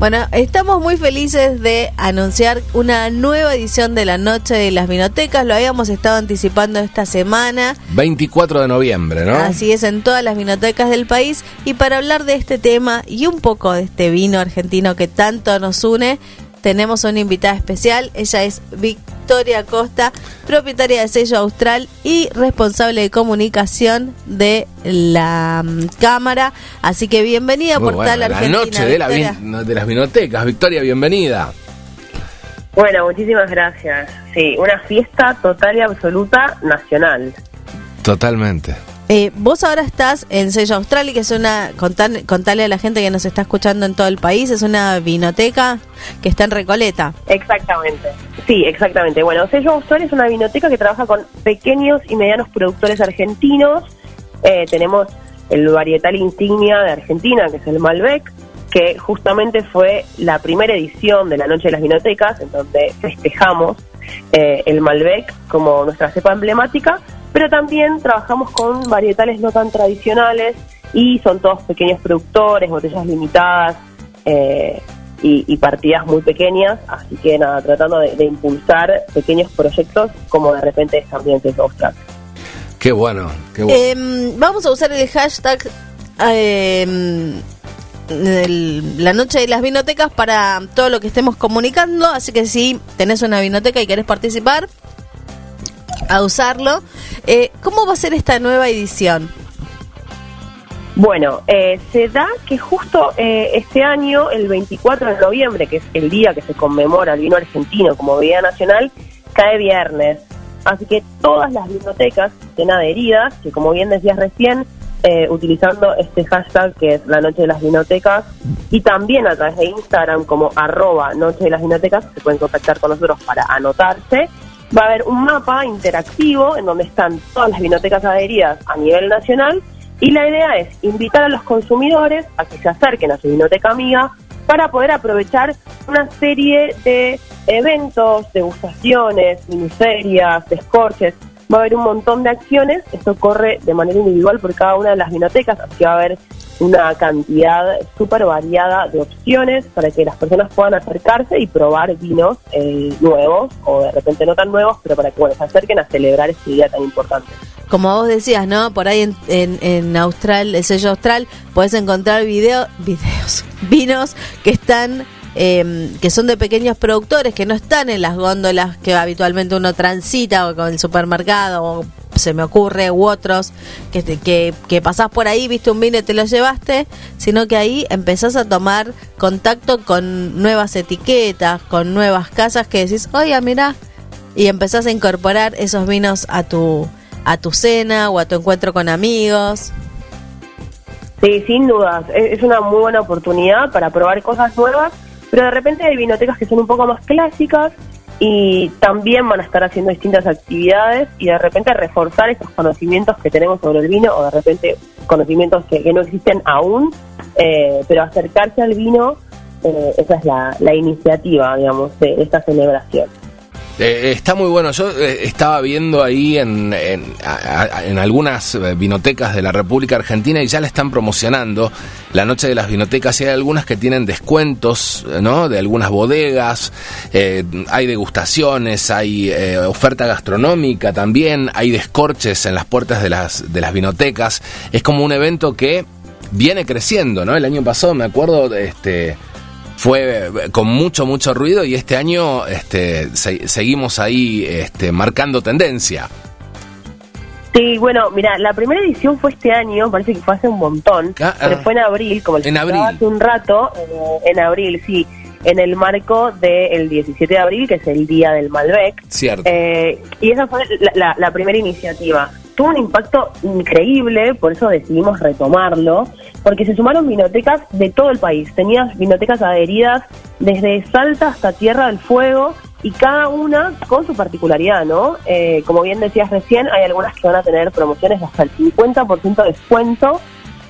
Bueno, estamos muy felices de anunciar una nueva edición de la Noche de las Vinotecas. Lo habíamos estado anticipando esta semana. 24 de noviembre, ¿no? Así es, en todas las vinotecas del país. Y para hablar de este tema y un poco de este vino argentino que tanto nos une, tenemos una invitada especial. Ella es Victoria Costa, propietaria de sello Austral y responsable de comunicación de la mm, Cámara. Así que bienvenida Muy por bueno, tal la Argentina. noche de, la Victoria. vin- de las vinotecas. Victoria, bienvenida. Bueno, muchísimas gracias. Sí, una fiesta total y absoluta nacional. Totalmente. Eh, vos ahora estás en Sello Austral y que es una, contan- contale a la gente que nos está escuchando en todo el país, es una vinoteca que está en Recoleta. Exactamente. Sí, exactamente. Bueno, Sello Austral es una vinoteca que trabaja con pequeños y medianos productores argentinos. Eh, tenemos el varietal insignia de Argentina, que es el Malbec, que justamente fue la primera edición de la Noche de las Vinotecas, en donde festejamos eh, el Malbec como nuestra cepa emblemática, pero también trabajamos con varietales no tan tradicionales y son todos pequeños productores, botellas limitadas eh, y, y partidas muy pequeñas, así que nada, tratando de, de impulsar pequeños proyectos como de repente es también Austral. Qué bueno, qué bueno. Eh, vamos a usar el hashtag eh, el- la noche de las vinotecas para todo lo que estemos comunicando, así que si tenés una vinoteca y querés participar, a usarlo. Eh, ¿Cómo va a ser esta nueva edición? Bueno, eh, se da que justo eh, este año, el 24 de noviembre, que es el día que se conmemora el vino argentino como bebida nacional, cae viernes. Así que todas las bibliotecas estén adheridas, que como bien decías recién, eh, utilizando este hashtag que es la noche de las vinotecas y también a través de Instagram como arroba noche de las vinotecas se pueden contactar con nosotros para anotarse. Va a haber un mapa interactivo en donde están todas las vinotecas adheridas a nivel nacional y la idea es invitar a los consumidores a que se acerquen a su vinoteca amiga para poder aprovechar una serie de eventos, degustaciones, miniferias, descorches. Va a haber un montón de acciones. Esto corre de manera individual por cada una de las vinotecas, así que va a haber una cantidad súper variada de opciones para que las personas puedan acercarse y probar vinos eh, nuevos o de repente no tan nuevos, pero para que bueno, se acerquen a celebrar este día tan importante. Como vos decías, ¿no? Por ahí en, en, en Austral, el sello Austral, podés encontrar video, videos, vinos que están, eh, que son de pequeños productores, que no están en las góndolas que habitualmente uno transita o con el supermercado o se me ocurre u otros que, que, que pasás por ahí, viste un vino y te lo llevaste, sino que ahí empezás a tomar contacto con nuevas etiquetas, con nuevas casas que decís, oye, mirá, y empezás a incorporar esos vinos a tu a tu cena o a tu encuentro con amigos. Sí, sin dudas. Es una muy buena oportunidad para probar cosas nuevas, pero de repente hay vinotecas que son un poco más clásicas y también van a estar haciendo distintas actividades y de repente reforzar esos conocimientos que tenemos sobre el vino o de repente conocimientos que, no existen aún, eh, pero acercarse al vino, eh, esa es la, la iniciativa, digamos, de esta celebración. Eh, está muy bueno. Yo eh, estaba viendo ahí en, en, algunas eh, vinotecas de la República Argentina y ya la están promocionando la noche de las vinotecas y hay algunas que tienen descuentos, eh, ¿no? De algunas bodegas, eh, hay degustaciones, hay eh, oferta gastronómica también, hay descorches en las puertas de las, de las vinotecas. Es como un evento que viene creciendo, ¿no? El año pasado me acuerdo, este fue eh, con mucho, mucho ruido y este año este, se- seguimos ahí este, marcando tendencia. Sí, bueno, mira, la primera edición fue este año, parece que fue hace un montón, Ah, pero ah. fue en abril, como En abril. hace un rato, eh, en abril, sí, en el marco del 17 de abril, que es el Día del Malbec. Cierto. Eh, y esa fue la, la- la primera iniciativa. Tuvo un impacto increíble, por eso decidimos retomarlo, porque se sumaron vinotecas de todo el país. Tenías vinotecas adheridas desde Salta hasta Tierra del Fuego y cada una con su particularidad, ¿no? Eh, como bien decías recién, hay algunas que van a tener promociones de hasta el 50% de descuento,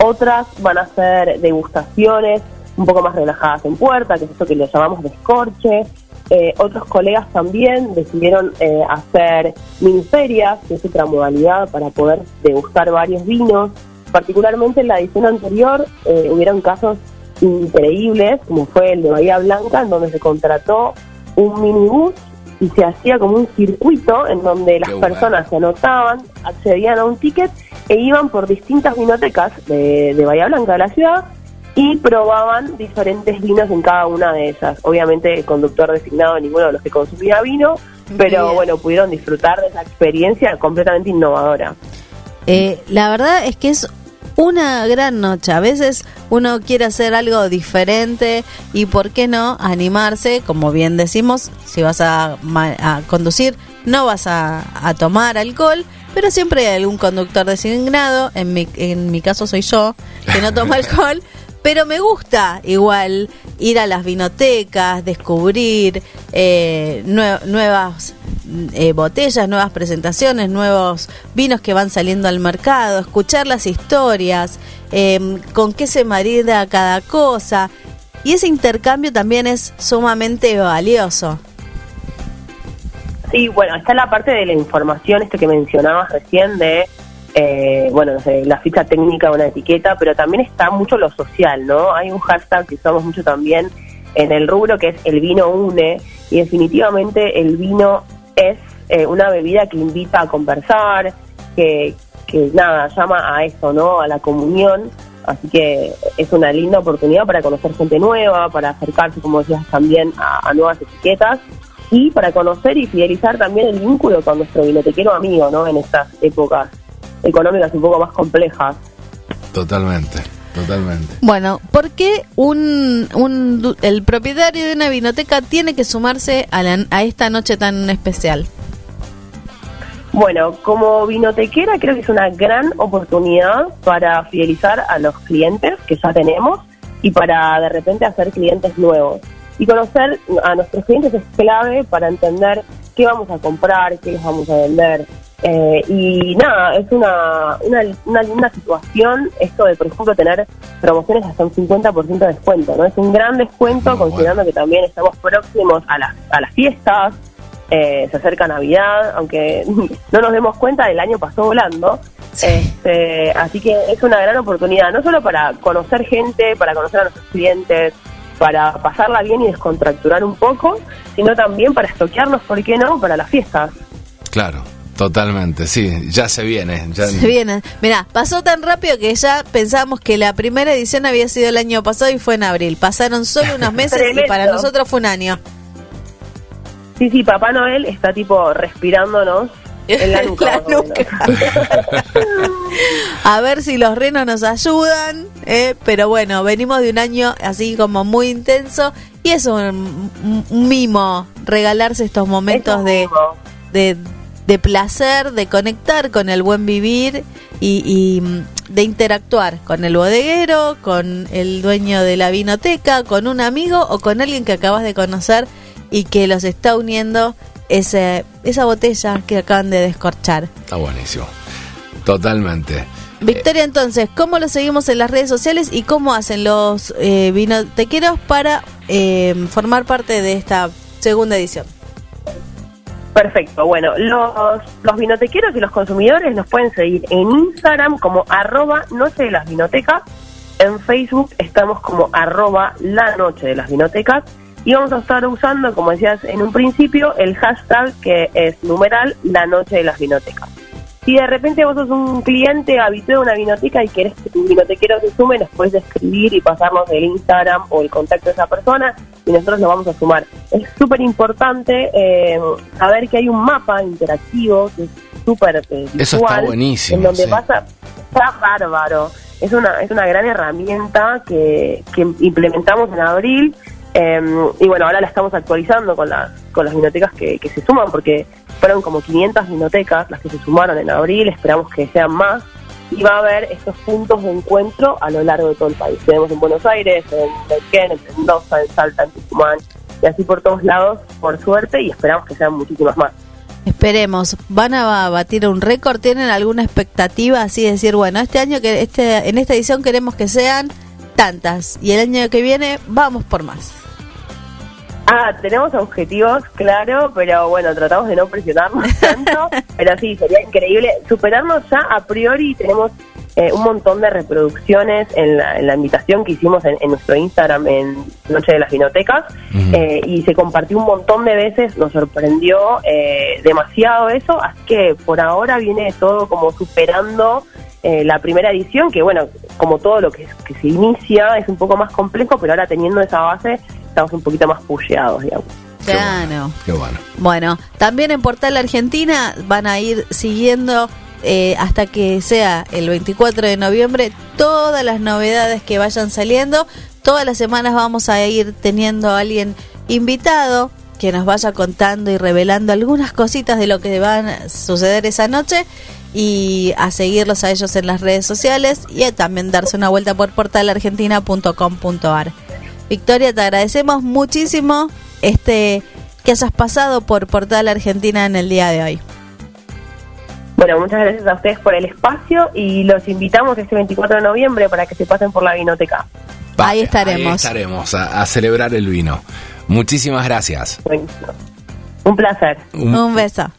otras van a ser degustaciones un poco más relajadas en puerta, que es esto que le llamamos descorche. Eh, otros colegas también decidieron eh, hacer miniferias, que es otra modalidad para poder degustar varios vinos. Particularmente en la edición anterior eh, hubieron casos increíbles, como fue el de Bahía Blanca, en donde se contrató un minibús y se hacía como un circuito en donde las personas se anotaban, accedían a un ticket e iban por distintas vinotecas de, de Bahía Blanca de la ciudad y probaban diferentes vinos en cada una de esas. Obviamente el conductor designado ninguno de los que consumía vino, pero bueno, pudieron disfrutar de esa experiencia completamente innovadora. Eh, la verdad es que es una gran noche. A veces uno quiere hacer algo diferente y, ¿por qué no?, animarse. Como bien decimos, si vas a, conducir, no vas a, a, tomar alcohol, pero siempre hay algún conductor designado. En mi, en mi caso soy yo, que no toma alcohol. Pero me gusta igual ir a las vinotecas, descubrir eh, nuevas eh, botellas, nuevas presentaciones, nuevos vinos que van saliendo al mercado, escuchar las historias, em, con qué se marida cada cosa. Y ese intercambio también es sumamente valioso. Sí, bueno, está la parte de la información, esto que mencionabas recién de eh, bueno, la ficha técnica una etiqueta, pero también está mucho lo social, ¿no? Hay un hashtag que usamos mucho también en el rubro que es el vino une y definitivamente el vino es eh, una bebida que invita a conversar, que, que nada, llama a eso, ¿no? A la comunión. Así que es una linda oportunidad para conocer gente nueva, para acercarse, como decías, también a, nuevas etiquetas y para conocer y fidelizar también el vínculo con nuestro vinotequero amigo, ¿no? En estas épocas económicas un poco más complejas. Totalmente. Totalmente. Bueno, ¿por qué un, un, el propietario de una vinoteca tiene que sumarse a, a esta noche tan especial? Bueno, como vinotequera creo que es una gran oportunidad para fidelizar a los clientes que ya tenemos y para de repente hacer clientes nuevos. Y conocer a nuestros clientes es clave para entender qué vamos a comprar, qué les vamos a vender, eh, y nada, es una, una, una, linda situación esto de, por ejemplo, tener promociones hasta un 50% de descuento, ¿no? Es un gran descuento considerando que también estamos próximos a las, a las fiestas, eh, se acerca Navidad, aunque no nos demos cuenta, el año pasó volando. Este, así que es una gran oportunidad, no solo para conocer gente, para conocer a nuestros clientes, para pasarla bien y descontracturar un poco, sino también para estoquearnos, ¿por qué no?, para las fiestas. Claro, Totalmente, sí, ya se viene. Ya... Se viene. Mira, pasó tan rápido que ya pensábamos que la primera edición había sido el año pasado y fue en abril. Pasaron solo unos meses y para nosotros fue un año. Sí, sí, Papá Noel está tipo respirándonos en la nuca. A ver si los renos nos ayudan, eh, pero bueno, venimos de un año así como muy intenso y es un, mimo regalarse estos momentos de, de de placer, de conectar con el buen vivir y, mm, de interactuar con el bodeguero, con el dueño de la vinoteca, con un amigo o con alguien que acabas de conocer y que los está uniendo ese, esa botella que acaban de descorchar. Está buenísimo. Totalmente. Victoria, entonces, ¿cómo lo seguimos en las redes sociales y cómo hacen los eh, vinotequeros para eh, formar parte de esta segunda edición? Perfecto, bueno, los, los vinotequeros y los consumidores nos pueden seguir en Instagram como arroba noche de las vinotecas, en Facebook estamos como arroba la noche de las vinotecas. Y vamos a estar usando, como decías en un principio, el hashtag que es numeral la noche de las vinotecas. Si de repente vos sos un cliente habituado de una vinoteca y querés que tu vinotequero se sume, nos puedes escribir y pasarnos el Instagram o el contacto de esa persona y nosotros lo vamos a sumar. Es súper importante eh, saber que hay un mapa interactivo que es súper eh, Eso está buenísimo. En donde pasa, está bárbaro. Es una, es una gran herramienta que, que implementamos en abril em, y bueno, ahora la estamos actualizando con, las con las bibliotecas que, que se suman porque fueron como 500 bibliotecas las que se sumaron en abril, esperamos que sean más y va a haber estos puntos de encuentro a lo largo de todo el país. Tenemos en Buenos Aires, en Neuquén, en Mendoza, en Salta, en Tucumán y así por todos lados, por suerte, y esperamos que sean muchísimas más. Esperemos, van a batir un récord, tienen alguna expectativa así de decir, bueno, este año que este en esta edición queremos que sean tantas y el año que viene vamos por más. Ah, tenemos objetivos, claro, pero bueno, tratamos de no presionarnos tanto, pero sí, sería increíble superarnos ya a priori, tenemos eh, un montón de reproducciones en la, en la invitación que hicimos en, en nuestro Instagram en Noche de las Vinotecas eh, y se compartió un montón de veces, nos sorprendió eh, demasiado eso, así que por ahora viene todo como superando eh, la primera edición, que bueno, como todo lo que, que se inicia es un poco más complejo, pero ahora teniendo esa base estamos un poquito más pusheados, digamos. Qué Claro. bueno, Qué bueno. Bueno, también en Portal Argentina van a ir siguiendo eh, hasta que sea el 24 de noviembre todas las novedades que vayan saliendo. Todas las semanas vamos a ir teniendo a alguien invitado que nos vaya contando y revelando algunas cositas de lo que van a suceder esa noche y a seguirlos a ellos en las redes sociales y a también darse una vuelta por portalargentina.com.ar. Victoria, te agradecemos muchísimo este que hayas pasado por Portal Argentina en el día de hoy. Bueno, muchas gracias a ustedes por el espacio y los invitamos este 24 de noviembre para que se pasen por la vinoteca. Ahí estaremos. Ahí estaremos a, a celebrar el vino. Muchísimas gracias. Buenísimo. Un placer. Un beso.